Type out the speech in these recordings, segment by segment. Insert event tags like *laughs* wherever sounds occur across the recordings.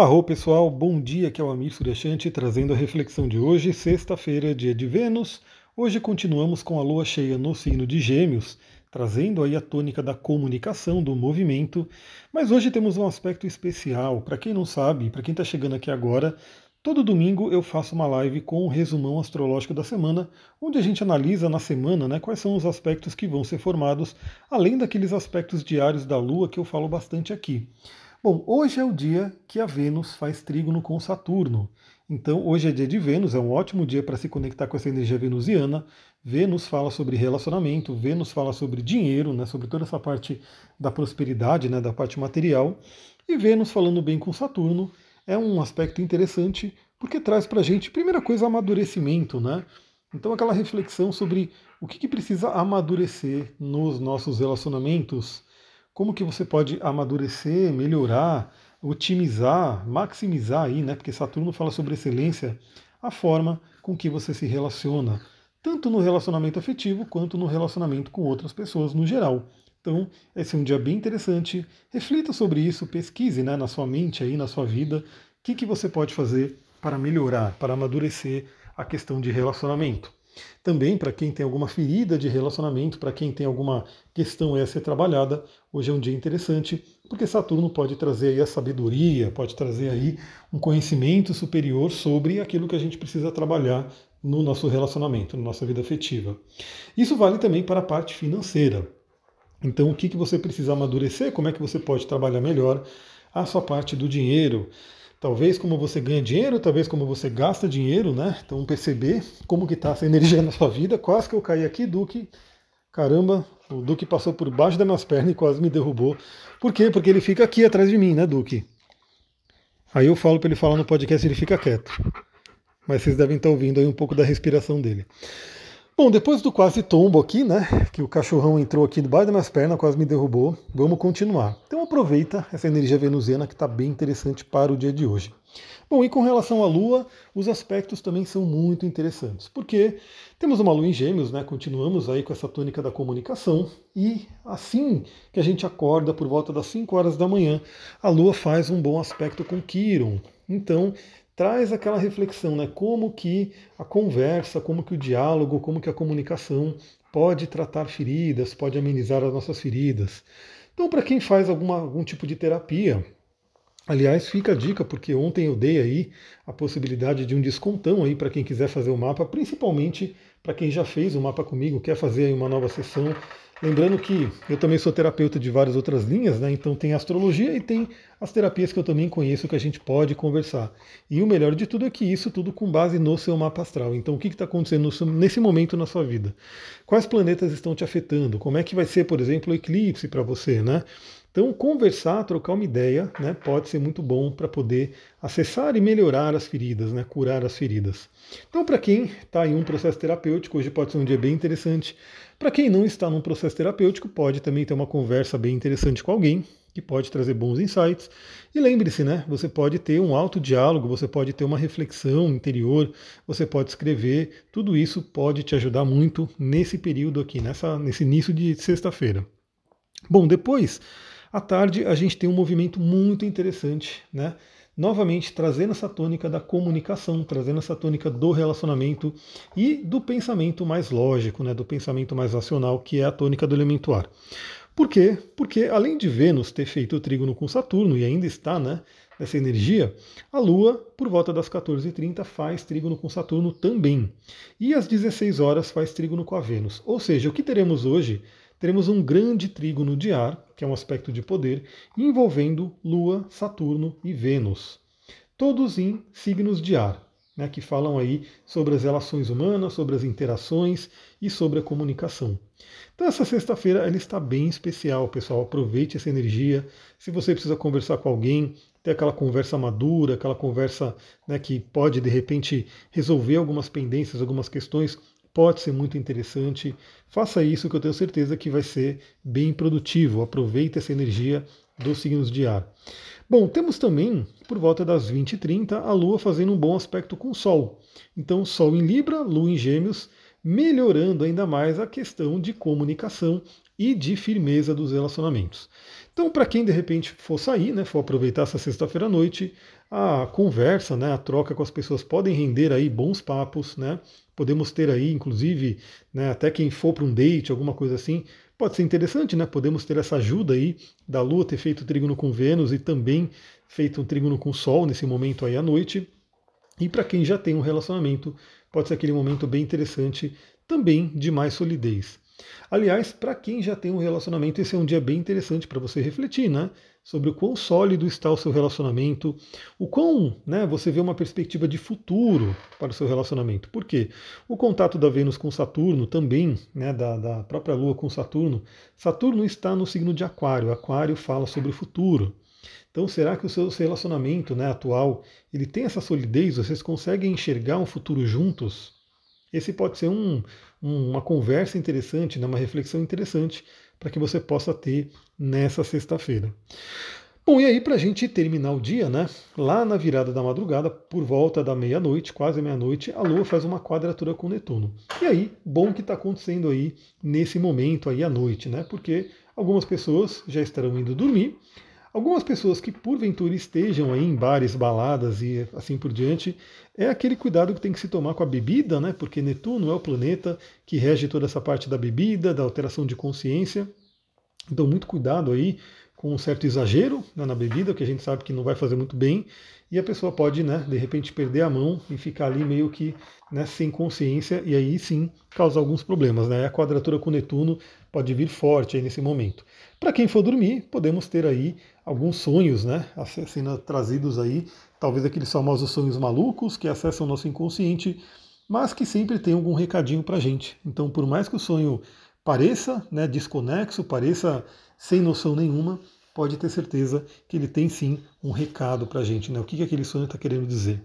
Arro pessoal, bom dia, que é o Amir Suryashanti trazendo a reflexão de hoje, sexta-feira, dia de Vênus. Hoje continuamos com a lua cheia no signo de Gêmeos, trazendo aí a tônica da comunicação, do movimento. Mas hoje temos um aspecto especial. Para quem não sabe, para quem está chegando aqui agora, todo domingo eu faço uma live com o resumão astrológico da semana, onde a gente analisa na semana né, quais são os aspectos que vão ser formados, além daqueles aspectos diários da lua que eu falo bastante aqui. Bom, hoje é o dia que a Vênus faz trígono com Saturno. Então, hoje é dia de Vênus, é um ótimo dia para se conectar com essa energia venusiana. Vênus fala sobre relacionamento, Vênus fala sobre dinheiro, né, sobre toda essa parte da prosperidade, né, da parte material. E Vênus falando bem com Saturno é um aspecto interessante porque traz para a gente, primeira coisa, amadurecimento, né? Então, aquela reflexão sobre o que, que precisa amadurecer nos nossos relacionamentos como que você pode amadurecer, melhorar, otimizar, maximizar aí, né? Porque Saturno fala sobre excelência, a forma com que você se relaciona, tanto no relacionamento afetivo quanto no relacionamento com outras pessoas no geral. Então, esse é um dia bem interessante. Reflita sobre isso, pesquise né, na sua mente aí, na sua vida, o que, que você pode fazer para melhorar, para amadurecer a questão de relacionamento. Também para quem tem alguma ferida de relacionamento, para quem tem alguma questão a ser trabalhada, hoje é um dia interessante, porque Saturno pode trazer aí a sabedoria, pode trazer aí um conhecimento superior sobre aquilo que a gente precisa trabalhar no nosso relacionamento, na nossa vida afetiva. Isso vale também para a parte financeira. Então, o que, que você precisa amadurecer? Como é que você pode trabalhar melhor a sua parte do dinheiro? Talvez como você ganha dinheiro, talvez como você gasta dinheiro, né? Então perceber como que está essa *laughs* energia na sua vida. Quase que eu caí aqui, Duque. Caramba, o Duque passou por baixo das minhas pernas e quase me derrubou. Por quê? Porque ele fica aqui atrás de mim, né, Duque? Aí eu falo para ele falar no podcast e ele fica quieto. Mas vocês devem estar ouvindo aí um pouco da respiração dele. Bom, depois do quase tombo aqui, né? Que o cachorrão entrou aqui debaixo das minhas pernas, quase me derrubou. Vamos continuar. Então aproveita essa energia venusiana que está bem interessante para o dia de hoje. Bom, e com relação à Lua, os aspectos também são muito interessantes, porque temos uma Lua em Gêmeos, né? Continuamos aí com essa tônica da comunicação, e assim que a gente acorda por volta das 5 horas da manhã, a Lua faz um bom aspecto com Quiron. Então, traz aquela reflexão, né? Como que a conversa, como que o diálogo, como que a comunicação pode tratar feridas, pode amenizar as nossas feridas. Então, para quem faz alguma, algum tipo de terapia, aliás, fica a dica, porque ontem eu dei aí a possibilidade de um descontão aí para quem quiser fazer o mapa, principalmente para quem já fez o mapa comigo, quer fazer uma nova sessão Lembrando que eu também sou terapeuta de várias outras linhas, né? Então tem astrologia e tem as terapias que eu também conheço que a gente pode conversar. E o melhor de tudo é que isso tudo com base no seu mapa astral. Então o que está acontecendo nesse momento na sua vida? Quais planetas estão te afetando? Como é que vai ser, por exemplo, o eclipse para você, né? Então, conversar, trocar uma ideia, né, pode ser muito bom para poder acessar e melhorar as feridas, né, curar as feridas. Então, para quem está em um processo terapêutico, hoje pode ser um dia bem interessante. Para quem não está num processo terapêutico, pode também ter uma conversa bem interessante com alguém, que pode trazer bons insights. E lembre-se, né? Você pode ter um alto diálogo, você pode ter uma reflexão interior, você pode escrever. Tudo isso pode te ajudar muito nesse período aqui, nessa, nesse início de sexta-feira. Bom, depois, à tarde, a gente tem um movimento muito interessante, né? novamente trazendo essa tônica da comunicação, trazendo essa tônica do relacionamento e do pensamento mais lógico, né, do pensamento mais racional, que é a tônica do elemento ar. Por quê? Porque além de Vênus ter feito o trígono com Saturno e ainda está né, nessa energia, a Lua, por volta das 14h30, faz trígono com Saturno também. E às 16 horas faz trígono com a Vênus. Ou seja, o que teremos hoje teremos um grande trígono de ar, que é um aspecto de poder, envolvendo Lua, Saturno e Vênus. Todos em signos de ar, né, que falam aí sobre as relações humanas, sobre as interações e sobre a comunicação. Então essa sexta-feira ela está bem especial, pessoal. Aproveite essa energia. Se você precisa conversar com alguém, ter aquela conversa madura, aquela conversa né, que pode de repente resolver algumas pendências, algumas questões, pode ser muito interessante. Faça isso que eu tenho certeza que vai ser bem produtivo. Aproveite essa energia dos signos de ar. Bom, temos também, por volta das 20h30, a Lua fazendo um bom aspecto com o Sol. Então, Sol em Libra, Lua em Gêmeos, melhorando ainda mais a questão de comunicação e de firmeza dos relacionamentos. Então, para quem de repente for sair, né, for aproveitar essa sexta-feira à noite, a conversa, né, a troca com as pessoas podem render aí bons papos, né? Podemos ter aí, inclusive, né, até quem for para um date, alguma coisa assim, pode ser interessante, né? Podemos ter essa ajuda aí da Lua ter feito trígono com Vênus e também feito um trígono com Sol nesse momento aí à noite. E para quem já tem um relacionamento, pode ser aquele momento bem interessante também de mais solidez. Aliás, para quem já tem um relacionamento, esse é um dia bem interessante para você refletir, né? Sobre o quão sólido está o seu relacionamento, o quão né, você vê uma perspectiva de futuro para o seu relacionamento. Por quê? O contato da Vênus com Saturno também, né, da, da própria Lua com Saturno, Saturno está no signo de Aquário. Aquário fala sobre o futuro. Então, será que o seu relacionamento né, atual ele tem essa solidez? Vocês conseguem enxergar um futuro juntos? Esse pode ser um, uma conversa interessante, né, uma reflexão interessante para que você possa ter nessa sexta-feira. Bom, e aí para a gente terminar o dia, né? Lá na virada da madrugada, por volta da meia-noite, quase meia-noite, a Lua faz uma quadratura com Netuno. E aí, bom que está acontecendo aí nesse momento aí à noite, né? Porque algumas pessoas já estarão indo dormir, Algumas pessoas que porventura estejam aí em bares, baladas e assim por diante, é aquele cuidado que tem que se tomar com a bebida, né? Porque Netuno é o planeta que rege toda essa parte da bebida, da alteração de consciência. Então, muito cuidado aí com um certo exagero né, na bebida, que a gente sabe que não vai fazer muito bem, e a pessoa pode, né, de repente, perder a mão e ficar ali meio que né, sem consciência, e aí sim causar alguns problemas. Né? A quadratura com Netuno pode vir forte aí nesse momento. Para quem for dormir, podemos ter aí alguns sonhos, né, sendo trazidos aí, talvez aqueles famosos sonhos malucos que acessam o nosso inconsciente, mas que sempre tem algum recadinho para gente. Então, por mais que o sonho pareça né, desconexo, pareça sem noção nenhuma, pode ter certeza que ele tem sim um recado para a gente, né? O que, que aquele sonho está querendo dizer.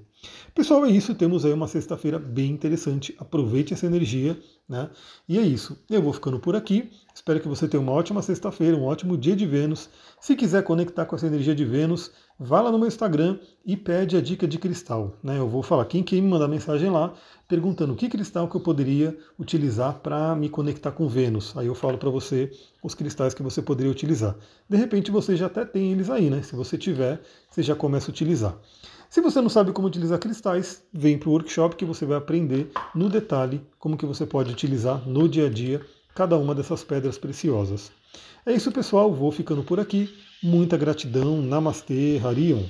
Pessoal, é isso. Temos aí uma sexta-feira bem interessante. Aproveite essa energia, né? E é isso. Eu vou ficando por aqui. Espero que você tenha uma ótima sexta-feira, um ótimo dia de Vênus. Se quiser conectar com essa energia de Vênus, vá lá no meu Instagram e pede a dica de cristal. Né? Eu vou falar quem quer me mandar mensagem lá perguntando que cristal que eu poderia utilizar para me conectar com Vênus. Aí eu falo para você os cristais que você poderia utilizar. De repente você já até tem eles aí, né? Se você tiver, você já começa a utilizar. Se você não sabe como utilizar cristais, vem para o workshop que você vai aprender no detalhe como que você pode utilizar no dia a dia cada uma dessas pedras preciosas. É isso, pessoal. Vou ficando por aqui. Muita gratidão. Namastê, Harion.